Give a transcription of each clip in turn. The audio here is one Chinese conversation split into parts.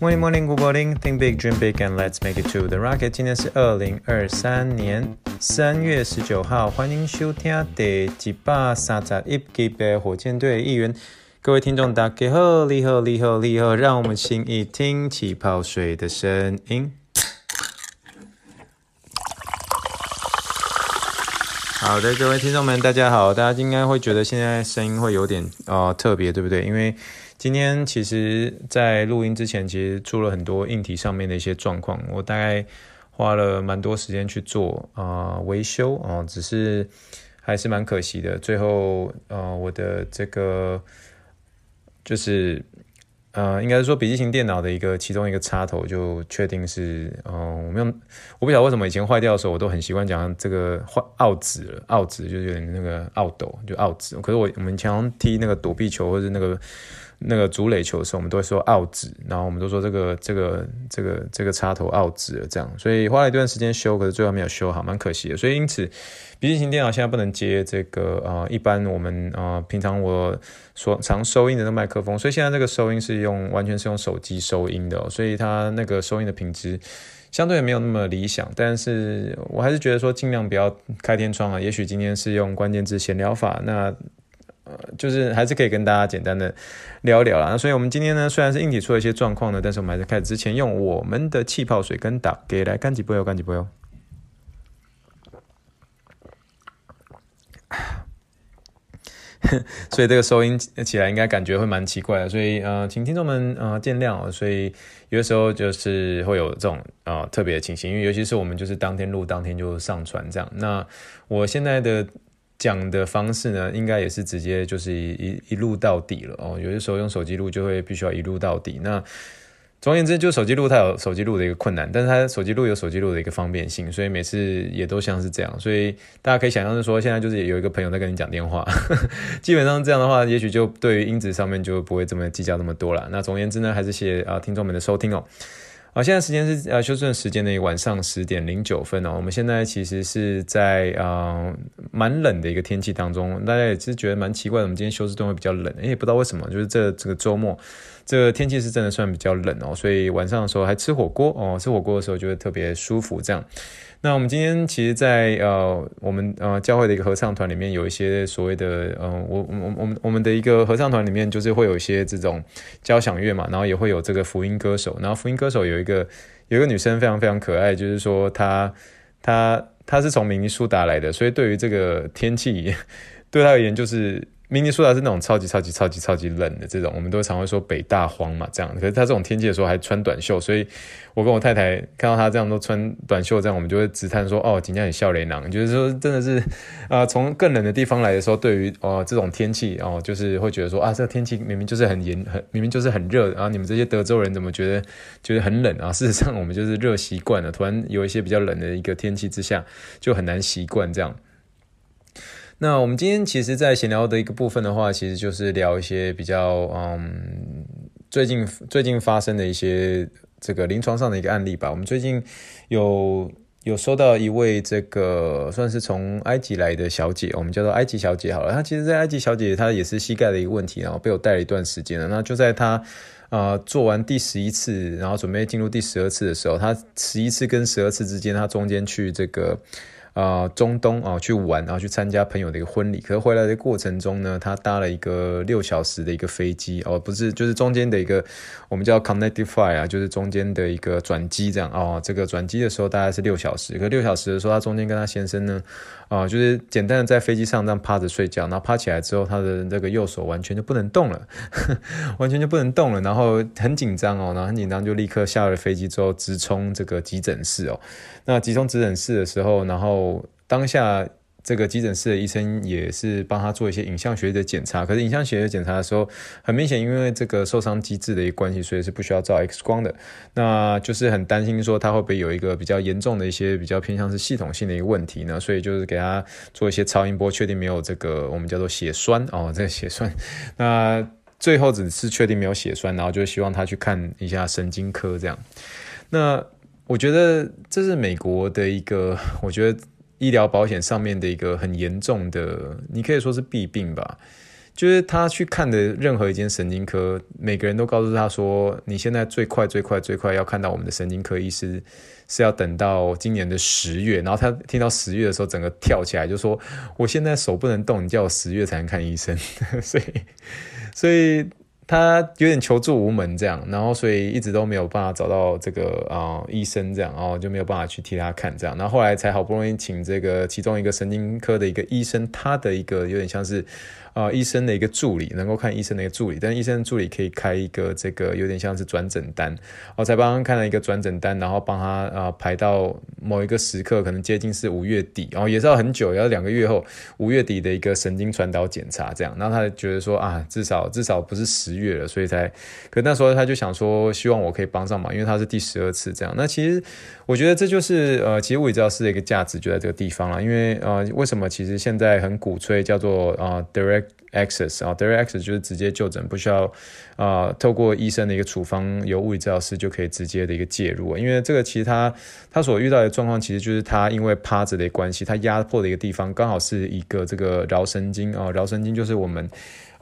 Morning, morning, good morning. Think big, dream big, and let's make it to the rocket. 今天是二零二三年三月十九号，欢迎收听第一百三十一集的火箭队一员。各位听众，大家好，你好，你好，你好，让我们轻易听气泡水的声音。好的，各位听众们，大家好。大家应该会觉得现在声音会有点呃特别，对不对？因为今天其实，在录音之前，其实出了很多硬体上面的一些状况，我大概花了蛮多时间去做啊、维修啊、只是还是蛮可惜的。最后呃，我的这个就是呃，应该是说笔记型电脑的一个其中一个插头，就确定是嗯、呃，我们用，我不晓得为什么以前坏掉的时候，我都很习惯讲这个坏奥子了，奥子就有点那个奥斗，就奥子。可是我我们常常踢那个躲避球或者那个。那个足垒球的时候，我们都会说 out，然后我们都说这个这个这个这个插头 out 了，这样，所以花了一段时间修，可是最后没有修好，蛮可惜的。所以因此，笔记型电脑现在不能接这个、呃，一般我们、呃、平常我所常收音的那麦克风，所以现在这个收音是用完全是用手机收音的、哦，所以它那个收音的品质相对也没有那么理想。但是我还是觉得说尽量不要开天窗啊，也许今天是用关键字闲聊法，那。呃，就是还是可以跟大家简单的聊一聊啦。那所以我们今天呢，虽然是硬体出了一些状况呢，但是我们还是开始之前用我们的气泡水跟打给来干几杯哟，干几杯哟。所以这个收音起来应该感觉会蛮奇怪的，所以呃，请听众们呃见谅哦。所以有的时候就是会有这种呃特别的情形，因为尤其是我们就是当天录当天就上传这样。那我现在的。讲的方式呢，应该也是直接就是一一一录到底了哦。有些时候用手机录就会必须要一录到底。那总而言之，就手机录它有手机录的一个困难，但是它手机录有手机录的一个方便性，所以每次也都像是这样。所以大家可以想象是说，现在就是有一个朋友在跟你讲电话，基本上这样的话，也许就对于音质上面就不会这么计较那么多了。那总而言之呢，还是谢谢啊听众们的收听哦。好，现在时间是呃休斯顿时间的晚上十点零九分哦。我们现在其实是在呃蛮冷的一个天气当中，大家也是觉得蛮奇怪的。我们今天休斯顿会比较冷，也不知道为什么，就是这这个周末这天气是真的算比较冷哦，所以晚上的时候还吃火锅哦，吃火锅的时候就会特别舒服这样。那我们今天其实在，呃我们呃教会的一个合唱团里面，有一些所谓的呃我我我们我们的一个合唱团里面，就是会有一些这种交响乐嘛，然后也会有这个福音歌手，然后福音歌手有一个有一个女生非常非常可爱，就是说她她她是从明尼苏达来的，所以对于这个天气，对她而言就是。明尼苏达是那种超级超级超级超级冷的这种，我们都常会说北大荒嘛，这样。可是他这种天气的时候还穿短袖，所以我跟我太太看到他这样都穿短袖，这样我们就会直叹说：“哦，今天很笑脸囊。”就是说，真的是啊，从、更冷的地方来的时候，对于哦、这种天气哦，就是会觉得说啊，这个天气明明就是很严很，明明就是很热，然后你们这些德州人怎么觉得觉得很冷啊？事实上，我们就是热习惯了，突然有一些比较冷的一个天气之下，就很难习惯这样。那我们今天其实，在闲聊的一个部分的话，其实就是聊一些比较嗯，最近最近发生的一些这个临床上的一个案例吧。我们最近有有收到一位这个算是从埃及来的小姐，我们叫做埃及小姐好了。她其实，在埃及小姐她也是膝盖的一个问题，然后被我带了一段时间了。那就在她啊、做完第十一次，然后准备进入第十二次的时候，她十一次跟十二次之间，她中间去这个。啊、中东啊、去玩，然后去参加朋友的一个婚礼。可是回来的过程中呢，他搭了一个六小时的一个飞机哦，不是，就是中间的一个我们叫 connecting flight 啊，就是中间的一个转机这样哦。这个转机的时候大概是六小时，可是六小时的时候，他中间跟他先生呢，啊、就是简单的在飞机上这样趴着睡觉，然后趴起来之后，他的这个右手完全就不能动了，完全就不能动了，然后很紧张哦，然后很紧张，就立刻下了飞机之后直冲这个急诊室哦。那急冲急诊室的时候，然后当下这个急诊室的医生也是帮他做一些影像学的检查。可是影像学的检查的时候，很明显因为这个受伤机制的一个关系，所以是不需要照 X 光的。那就是很担心说他会不会有一个比较严重的一些比较偏向是系统性的一个问题呢？所以就是给他做一些超音波，确定没有这个我们叫做血栓哦，这个血栓。那最后只是确定没有血栓，然后就希望他去看一下神经科这样。那我觉得这是美国的一个，我觉得医疗保险上面的一个很严重的，你可以说是弊病吧。就是他去看的任何一间神经科，每个人都告诉他说，你现在最快最快最快要看到我们的神经科医师，是要等到今年的十月。然后他听到十月的时候，整个跳起来就说，我现在手不能动，你叫我十月才能看医生。所以，所以。他有点求助无门这样，然后所以一直都没有办法找到这个啊、医生这样，然后就没有办法去替他看这样，然后后来才好不容易请这个其中一个神经科的一个医生，他的一个有点像是。呃，医生的一个助理能够看医生的一个助理，但医生助理可以开一个这个有点像是转诊单，我才帮他看了一个转诊单，然后帮他啊、呃、排到某一个时刻，可能接近是五月底，然后也是要很久，要两个月后五月底的一个神经传导检查这样，然后他觉得说啊，至少至少不是十月了，所以才，可那时候他就想说，希望我可以帮上忙，因为他是第十二次这样，那其实我觉得这就是呃，其实物理治疗师的一个价值就在这个地方了，因为呃，为什么其实现在很鼓吹叫做啊、呃、direct Access 啊，Direct Access 就是直接就诊，不需要啊、透过医生的一个处方，由物理治疗师就可以直接的一个介入。因为这个其实他他所遇到的状况，其实就是他因为趴着的关系，他压迫的一个地方刚好是一个这个桡神经啊，桡神经就是我们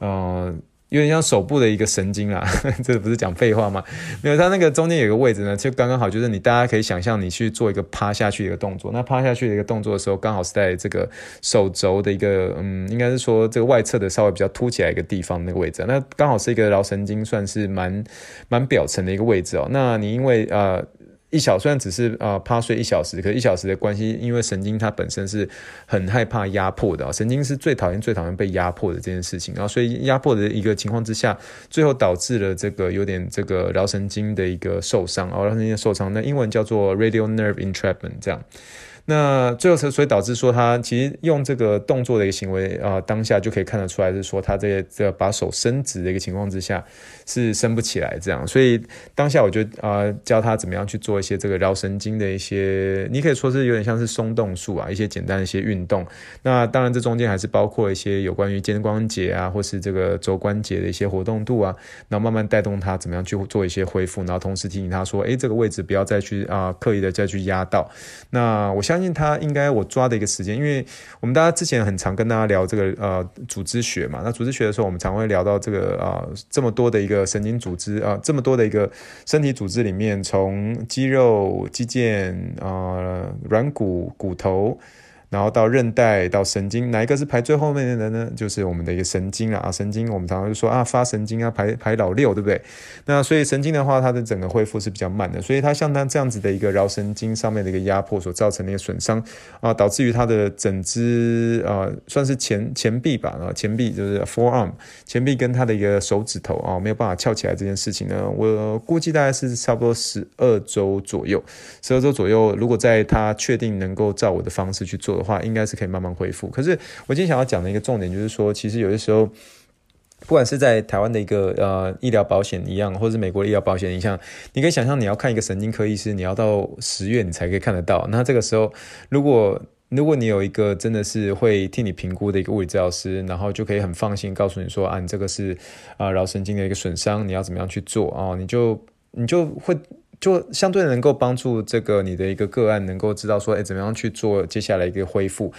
嗯。呃有点像手部的一个神经啦，这不是讲废话吗？没有，它那个中间有个位置呢，就刚刚好，就是你大家可以想象，你去做一个趴下去的一个动作，那趴下去的一个动作的时候，刚好是在这个手肘的一个，嗯，应该是说这个外侧的稍微比较凸起来一个地方那个位置，那刚好是一个桡神经，算是蛮蛮表层的一个位置哦。那你因为呃。一小虽然只是啊、趴睡一小时，可是一小时的关系，因为神经它本身是很害怕压迫的啊，神经是最讨厌最讨厌被压迫的这件事情，然后所以压迫的一个情况之下，最后导致了这个有点这个桡神经的一个受伤，哦，橈神经的受伤，那英文叫做 radial nerve entrapment 这样。那最后，所以导致说他其实用这个动作的一个行为啊、当下就可以看得出来是说他这个这把手伸直的一个情况之下是伸不起来这样，所以当下我就啊、教他怎么样去做一些这个橈神经的一些，你可以说是有点像是松动术啊，一些简单的一些运动。那当然这中间还是包括一些有关于肩关节啊，或是这个肘关节的一些活动度啊，然后慢慢带动他怎么样去做一些恢复，然后同时提醒他说，哎，这个位置不要再去啊、刻意的再去压到。那我相。相信他应该我抓的一个时间，因为我们大家之前很常跟大家聊这个呃组织学嘛，那组织学的时候，我们常会聊到这个啊、呃、这么多的一个神经组织啊、这么多的一个身体组织里面，从肌肉、肌腱啊、软骨、骨头。然后到韧带到神经，哪一个是排最后面的呢？就是我们的一个神经啊，神经我们常常就说啊，发神经啊，排排老六，对不对？那所以神经的话，它的整个恢复是比较慢的，所以它像它这样子的一个桡神经上面的一个压迫所造成的一个损伤啊，导致于它的整只啊，算是前前臂吧，啊，前臂就是 forearm，前臂跟它的一个手指头啊，没有办法翘起来这件事情呢，我估计大概是差不多十二周左右，十二周左右，如果在它确定能够照我的方式去做的话，应该是可以慢慢恢复。可是我今天想要讲的一个重点就是说，其实有的时候，不管是在台湾的一个呃医疗保险一样，或者是美国的医疗保险一样，你可以想象你要看一个神经科医师，你要到十月你才可以看得到。那这个时候，如果如果你有一个真的是会替你评估的一个物理治疗师，然后就可以很放心告诉你说啊，你这个是啊脑神经的一个损伤，你要怎么样去做啊？你就你就会。就相对能够帮助这个你的一个个案能够知道说，哎，怎么样去做接下来一个恢复，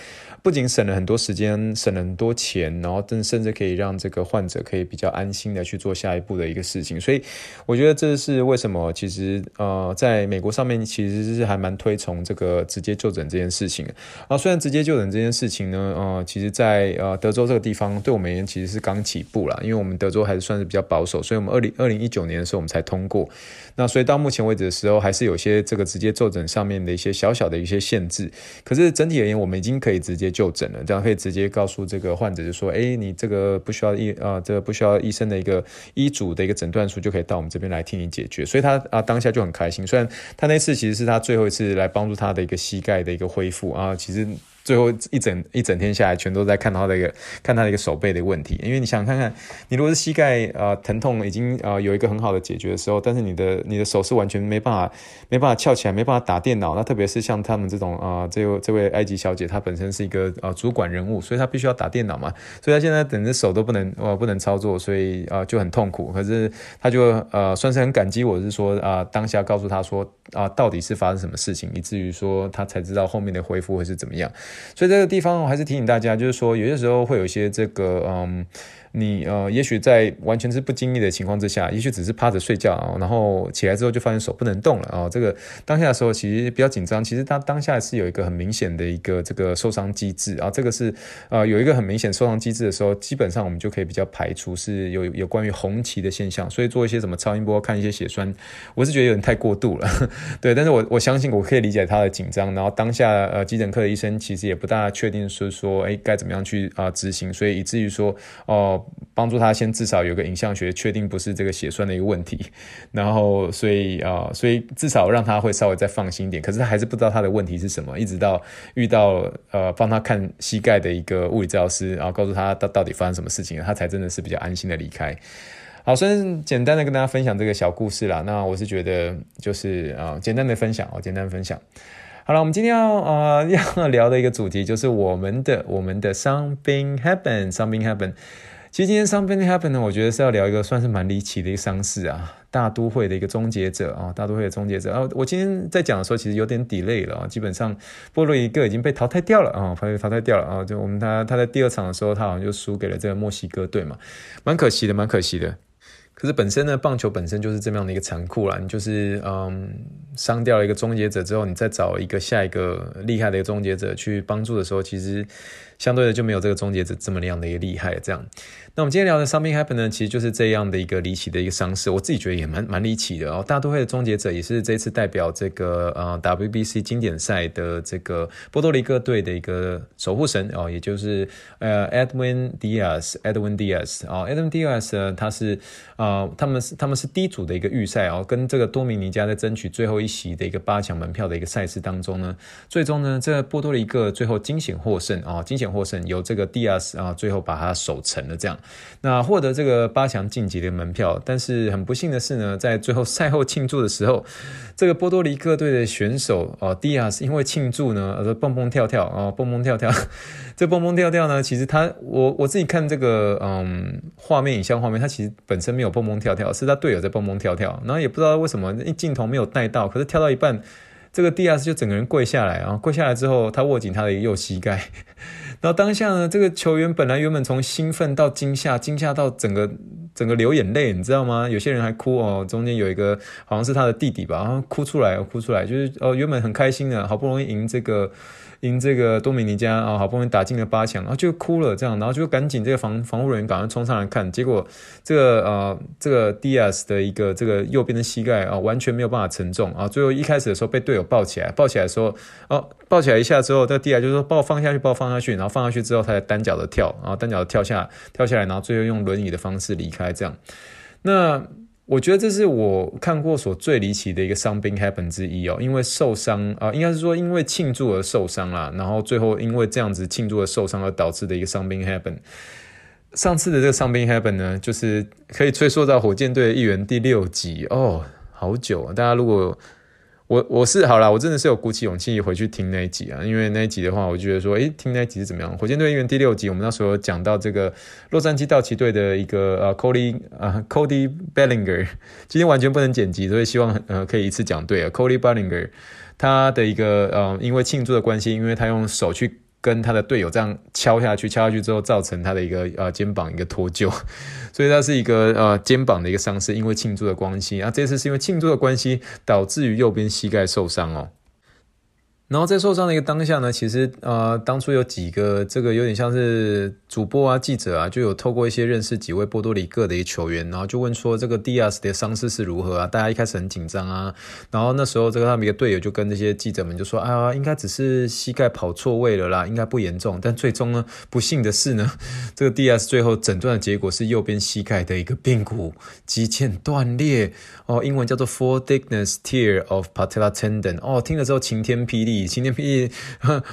不仅省了很多时间，省了很多钱，然后甚甚至可以让这个患者可以比较安心的去做下一步的一个事情。所以我觉得这是为什么其实呃，在美国上面其实是还蛮推崇这个直接就诊这件事情啊。虽然直接就诊这件事情呢，呃，其实在呃德州这个地方对我们而言其实是刚起步啦，因为我们德州还是算是比较保守，所以我们二零二零一九年的时候我们才通过。那所以到目前为止的时候，还是有些这个直接就诊上面的一些小小的一些限制。可是整体而言，我们已经可以直接就诊了，这样可以直接告诉这个患者，就说：哎，你这个不需要医啊，这个不需要医生的一个医嘱的一个诊断书，就可以到我们这边来替你解决。所以他啊当下就很开心。虽然他那次其实是他最后一次来帮助他的一个膝盖的一个恢复啊，其实。最后一整一整天下来，全都在看他的一个看他的一个手背的问题。因为你想看看，你如果是膝盖、呃、疼痛已经、呃、有一个很好的解决的时候，但是你的你的手是完全没办法没办法翘起来，没办法打电脑。那特别是像他们这种啊、这位这位埃及小姐，她本身是一个、呃、主管人物，所以她必须要打电脑嘛，所以她现在等着手都不能呃不能操作，所以、呃、就很痛苦。可是她就呃算是很感激我，是说啊、呃、当下告诉她说啊、到底是发生什么事情，以至于说他才知道后面的恢复会是怎么样。所以这个地方我还是提醒大家，就是说有些时候会有一些这个嗯。你呃，也许在完全是不经意的情况之下，也许只是趴着睡觉，然后起来之后就发现手不能动了啊。这个当下的时候其实比较紧张，其实他当下是有一个很明显的一个这个受伤机制啊。这个是呃有一个很明显受伤机制的时候，基本上我们就可以比较排除是有有关于红旗的现象。所以做一些什么超音波看一些血栓，我是觉得有点太过度了。对，但是我我相信我可以理解他的紧张。然后当下呃急诊科的医生其实也不大确定是说哎该怎么样去啊执行，所以以至于说哦。帮助他先至少有个影像学确定不是这个血栓的一个问题，然后所以啊、所以至少让他会稍微再放心一点。可是他还是不知道他的问题是什么，一直到遇到呃帮他看膝盖的一个物理治疗师，然后告诉他到到底发生什么事情，他才真的是比较安心的离开。好，所以简单的跟大家分享这个小故事啦。那我是觉得就是啊、简单的分享哦，简单分享。好了，我们今天要呃 要聊的一个主题就是我们的我们的 something happen something happen。其实今天 something happen 呢，我觉得是要聊一个算是蛮离奇的一个伤势啊，大都会的一个终结者啊，大都会的终结者啊。我今天在讲的时候，其实有点 delay 了啊，基本上波多黎各已经被淘汰掉了啊，被淘汰掉了啊。就我们他他在第二场的时候，他好像就输给了这个墨西哥队嘛，蛮可惜的，蛮可惜的。可是本身呢，棒球本身就是这么样的一个残酷啦，你就是嗯，伤掉了一个终结者之后，你再找一个下一个厉害的一个终结者去帮助的时候，其实。相对的就没有这个终结者这么样的一个厉害，这样。那我们今天聊的 something happen 呢，其实就是这样的一个离奇的一个伤势，我自己觉得也蛮蛮离奇的哦。大都会的终结者也是这次代表这个呃 WBC 经典赛的这个波多黎各队的一个守护神哦，也就是呃 Edwin Diaz，Edwin Diaz 啊，Edwin Diaz 呢，他是啊、他们是他们是 D 组的一个预赛哦，跟这个多米尼加在争取最后一席的一个八强门票的一个赛事当中呢，最终呢，这波多黎各最后惊险获胜啊，惊险。获胜由这个 Diaz 啊，最后把他守成了这样，那获得这个八强晋级的门票。但是很不幸的是呢，在最后赛后庆祝的时候，这个波多黎各队的选手啊，Diaz 因为庆祝呢，呃，蹦蹦跳跳啊，蹦蹦跳跳。这蹦蹦跳跳呢，其实他我我自己看这个嗯画面影像画面，他其实本身没有蹦蹦跳跳，是他队友在蹦蹦跳跳。然后也不知道为什么镜头没有带到，可是跳到一半，这个 Diaz 就整个人跪下来啊，跪下来之后，他握紧他的右膝盖。然后当下呢，这个球员本来原本从兴奋到惊吓，惊吓到整个整个流眼泪，你知道吗？有些人还哭哦。中间有一个好像是他的弟弟吧，然后哭出来，哭出来，就是哦，原本很开心的，好不容易赢这个。赢这个多米尼加啊，好不容易打进了八强，然后就哭了，这样，然后就赶紧这个防防护人员赶快冲上来看，结果这个呃这个 Diaz 的一个这个右边的膝盖啊完全没有办法承重啊，最后一开始的时候被队友抱起来，抱起来的时候哦抱起来一下之后，这个 Diaz 就说把我放下去，把我放下去，然后放下去之后，他才单脚的跳，然后单脚跳下跳下来，然后最后用轮椅的方式离开，这样，那。我觉得这是我看过所最离奇的一个伤病 happen 之一哦，因为受伤啊、呃，应该是说因为庆祝而受伤啦，然后最后因为这样子庆祝而受伤而导致的一个伤病 happen。上次的这个伤兵 happen 呢，就是可以追溯到火箭队的一员第六集哦，好久啊，大家如果。我我是好啦，我真的是有鼓起勇气回去听那一集啊，因为那一集的话，我就觉得说，诶，听那一集是怎么样？火箭队一员第六集，我们那时候讲到这个洛杉矶道奇队的一个呃，Cody 啊，Cody Bellinger，今天完全不能剪辑，所以希望呃可以一次讲对啊，Cody Bellinger，他的一个呃，因为庆祝的关系，因为他用手去。跟他的队友这样敲下去，敲下去之后造成他的一个呃肩膀一个脱臼，所以他是一个呃肩膀的一个伤势，因为庆祝的关系啊，这次是因为庆祝的关系导致于右边膝盖受伤哦。然后在受伤的一个当下呢，其实呃，当初有几个这个有点像是主播啊、记者啊，就有透过一些认识几位波多黎各的一球员，然后就问说这个 Diaz 的伤势是如何啊？大家一开始很紧张啊，然后那时候这个他们一个队友就跟这些记者们就说啊，应该只是膝盖跑错位了啦，应该不严重。但最终呢，不幸的是呢，这个 DIA 最后诊断的结果是右边膝盖的一个髌骨肌腱断裂哦，英文叫做 Full thickness tear of patella tendon 哦，听了之后晴天霹雳。霹雳，晴天霹雳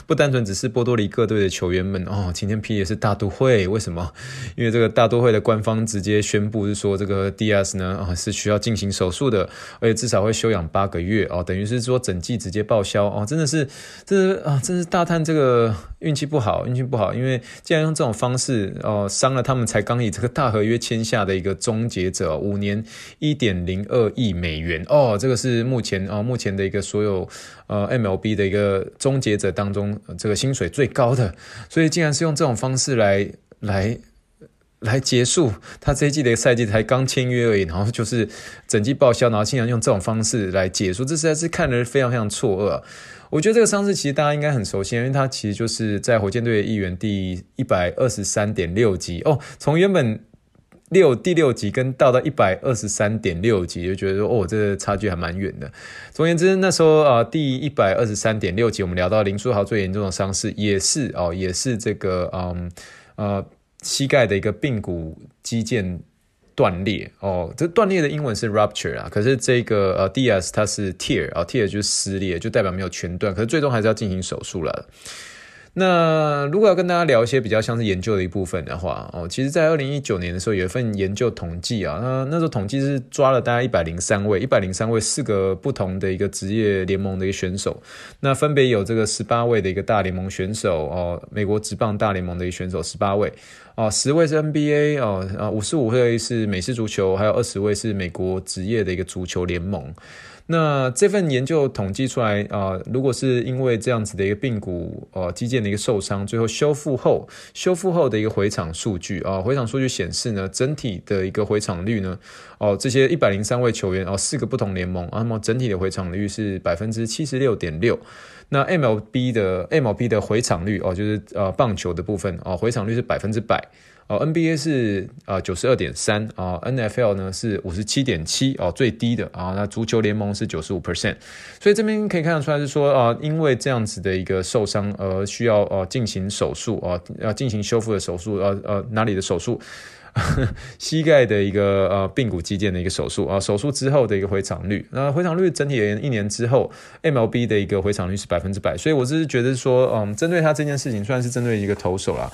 不单纯只是波多黎各队的球员们哦，晴天霹雳也是大都会。为什么？因为这个大都会的官方直接宣布是说，这个 Diaz 呢啊、是需要进行手术的，而且至少会休养八个月哦，等于是说整季直接报销哦，真的是，这是啊，真是大叹这个运气不好，运气不好，因为既然用这种方式哦伤了他们才刚以这个大合约签下的一个终结者，五年一点零二亿美元哦，这个是目前、哦、目前的一个所有呃 MLB 的个终结者当中这个薪水最高的，所以竟然是用这种方式来来来结束他这一季的赛季才刚签约而已，然后就是整季报销，然后竟然用这种方式来结束，这实在是看人非常非常错愕。我觉得这个伤势其实大家应该很熟悉，因为他其实就是在火箭队的一员第一百二十三点六集哦，从原本。六第六集跟到到一百二十三点六集，就觉得说哦，这差距还蛮远的。总而言之，那时候啊，第一百二十三点六集，我们聊到林书豪最严重的伤势，也是哦，也是这个嗯呃膝盖的一个髌骨肌腱断裂哦。这断裂的英文是 rupture 啊，可是这个呃 Diaz 它是 tear 啊，tear 就是撕裂，就代表没有全断，可是最终还是要进行手术了。那如果要跟大家聊一些比较像是研究的一部分的话，哦，其实，在二零一九年的时候有一份研究统计啊，那那时候统计是抓了大概一百零三位，一百零三位四个不同的一个职业联盟的一个选手，那分别有这个十八位的一个大联盟选手哦，美国职棒大联盟的一个选手十八位。啊，十位是 NBA 哦，啊五十五位是美式足球，还有二十位是美国职业的一个足球联盟。那这份研究统计出来啊、如果是因为这样子的一个髌骨呃肌腱的一个受伤，最后修复后修复后的一个回场数据啊、回场数据显示呢，整体的一个回场率呢，哦、这些一百零三位球员哦、四个不同联盟啊，那么整体的回场率是百分之七十六点六。那 MLB 的 MLB 的回场率哦、就是呃棒球的部分哦、回场率是百分之百。哦，NBA 是呃九十二点三啊，NFL 呢是五十七点七哦，最低的啊。那足球联盟是九十五 percent，所以这边可以看得出来是说啊，因为这样子的一个受伤而需要呃进行手术啊，要进行修复的手术呃呃哪里的手术？膝盖的一个呃髌骨肌腱的一个手术啊，手术之后的一个回场率，那回场率整体而言一年之后，MLB 的一个回场率是百分之百，所以我只是觉得说，嗯，针对他这件事情，虽然是针对一个投手啦。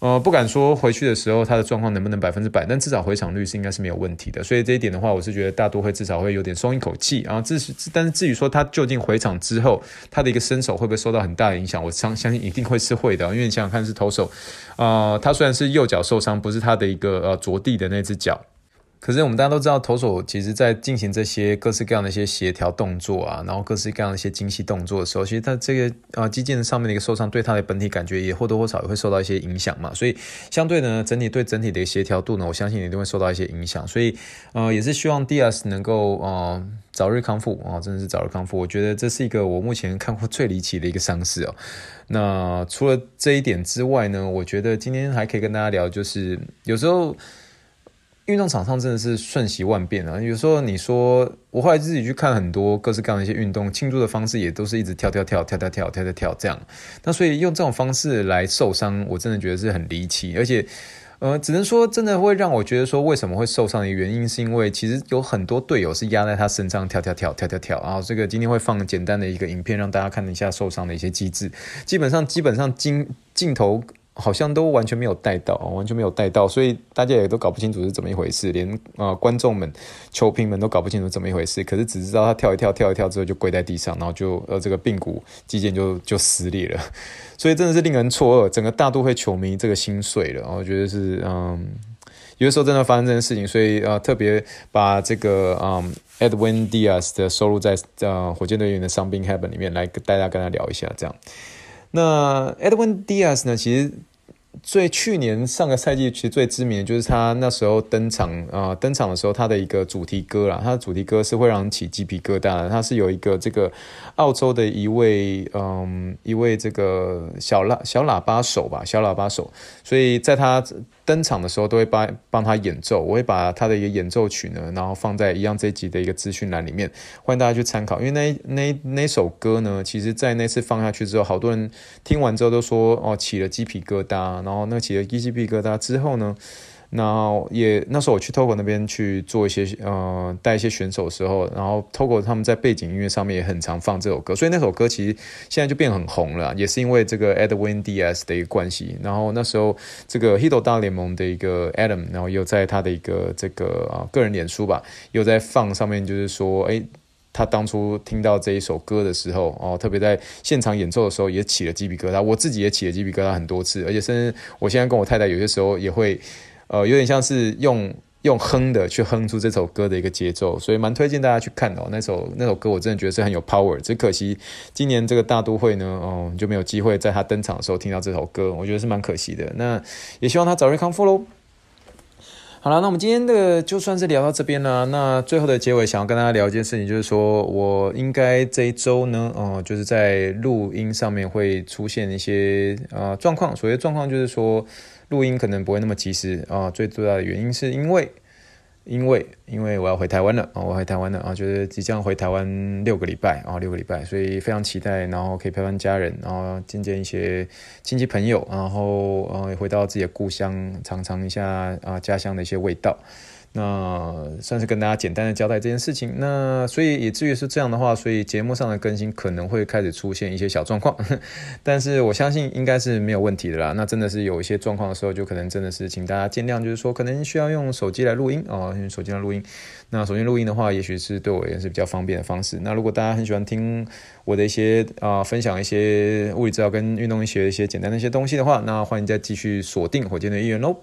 呃，不敢说回去的时候他的状况能不能百分之百，但至少回场率是应该是没有问题的。所以这一点的话，我是觉得大都会至少会有点松一口气。然后至是，但是至于说他究竟回场之后他的一个身手会不会受到很大的影响，我相相信一定会是会的。因为你想想看，是投手，呃，他虽然是右脚受伤，不是他的一个呃着地的那只脚。可是我们大家都知道，投手其实在进行这些各式各样的一些协调动作啊，然后各式各样的一些精细动作的时候，其实他这个啊肌腱上面的一个受伤，对他的本体感觉也或多或少也会受到一些影响嘛。所以相对呢，整体对整体的一个协调度呢，我相信一定会受到一些影响。所以呃，也是希望 Diaz 能够呃早日康复啊，真的是早日康复。我觉得这是一个我目前看过最离奇的一个伤势哦。那除了这一点之外呢，我觉得今天还可以跟大家聊，就是有时候。运动场上真的是瞬息万变啊！有时候你说，我后来自己去看很多各式各样的一些运动，庆祝的方式也都是一直跳跳跳跳跳跳跳跳这样。那所以用这种方式来受伤，我真的觉得是很离奇，而且，呃，只能说真的会让我觉得说，为什么会受伤的原因，是因为其实有很多队友是压在他身上跳跳跳跳跳跳。然后这个今天会放简单的一个影片，让大家看一下受伤的一些机制。基本上，基本上镜镜头。好像都完全没有带到，完全没有带到，所以大家也都搞不清楚是怎么一回事，连、呃、观众们、球评们都搞不清楚怎么一回事。可是只知道他跳一跳、跳一跳之后就跪在地上，然后就呃这个髌骨肌腱就就撕裂了，所以真的是令人错愕。整个大都会球迷这个心碎了，我觉得是嗯，有的时候真的发生这件事情，所以呃特别把这个嗯 Edwin Diaz 的收录在呃火箭队员的伤兵 Heaven 里面来跟大家跟他聊一下这样。那 Edwin Diaz 呢，其实。最去年上个赛季其实最知名的就是他那时候登场啊、呃，登场的时候他的一个主题歌啦，他的主题歌是会让人起鸡皮疙瘩的。他是有一个这个澳洲的一位嗯一位这个小喇小喇叭手吧，小喇叭手，所以在他。登场的时候都会帮帮他演奏，我会把他的一个演奏曲呢，然后放在一样这一集的一个资讯栏里面，欢迎大家去参考。因为那那那首歌呢，其实在那次放下去之后，好多人听完之后都说哦起了鸡皮疙瘩，然后那起了鸡皮疙瘩之后呢，那也那时候我去 Togo 那边去做一些呃带一些选手的时候，然后 Togo 他们在背景音乐上面也很常放这首歌，所以那首歌其实现在就变很红了，也是因为这个 Edwin Diaz 的一个关系。然后那时候这个 Hito 大联盟的一个 Adam，然后又在他的一个这个啊个人脸书吧，又在放上面，就是说，哎，他当初听到这一首歌的时候，哦，特别在现场演奏的时候也起了鸡皮疙瘩，我自己也起了鸡皮疙瘩很多次，而且甚至我现在跟我太太有些时候也会。呃，有点像是用用哼的去哼出这首歌的一个节奏，所以蛮推荐大家去看哦。那首那首歌我真的觉得是很有 power，只可惜今年这个大都会呢，哦，就没有机会在他登场的时候听到这首歌，我觉得是蛮可惜的。那也希望他早日康复喽。好了，那我们今天的就算是聊到这边了。那最后的结尾，想要跟大家聊一件事情，就是说我应该这一周呢，哦、就是在录音上面会出现一些呃状况。所谓状况就是说。录音可能不会那么及时啊，最主要的原因是因为，因为因为我要回台湾了啊，我回台湾了啊，就是即将回台湾六个礼拜啊，六个礼拜，所以非常期待，然后可以陪伴家人，然后见见一些亲戚朋友，然后呃回到自己的故乡，尝尝一下啊家乡的一些味道。那算是跟大家简单的交代这件事情。那所以以至于是这样的话，所以节目上的更新可能会开始出现一些小状况，但是我相信应该是没有问题的啦。那真的是有一些状况的时候，就可能真的是请大家见谅，就是说可能需要用手机来录音哦，用手机来录音。那手机录音的话，也许是对我也是比较方便的方式。那如果大家很喜欢听我的一些啊、分享一些物理治疗跟运动医学一些简单的一些东西的话，那欢迎再继续锁定火箭队医院喽。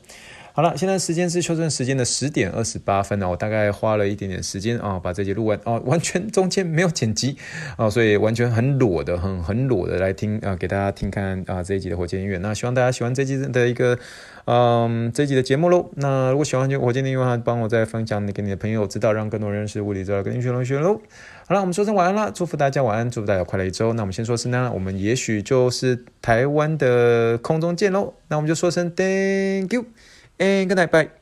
好了，现在时间是修正时间的十点二十八分了，我大概花了一点点时间啊，把这集录完哦，完全中间没有剪辑啊，所以完全很裸的，很很裸的来听啊，给大家听看啊这一集的火箭音乐。那希望大家喜欢这一集的一个嗯这一集的节目喽。那如果喜欢就火箭音乐的话，帮我再分享给你的朋友知道，让更多人认识物理治疗跟医学同学喽。好了，我们说声晚安啦，祝福大家晚安，祝福大家快乐一周。那我们先说声呢，我们也许就是台湾的空中见喽。那我们就说声 Thank you。And good night, bye.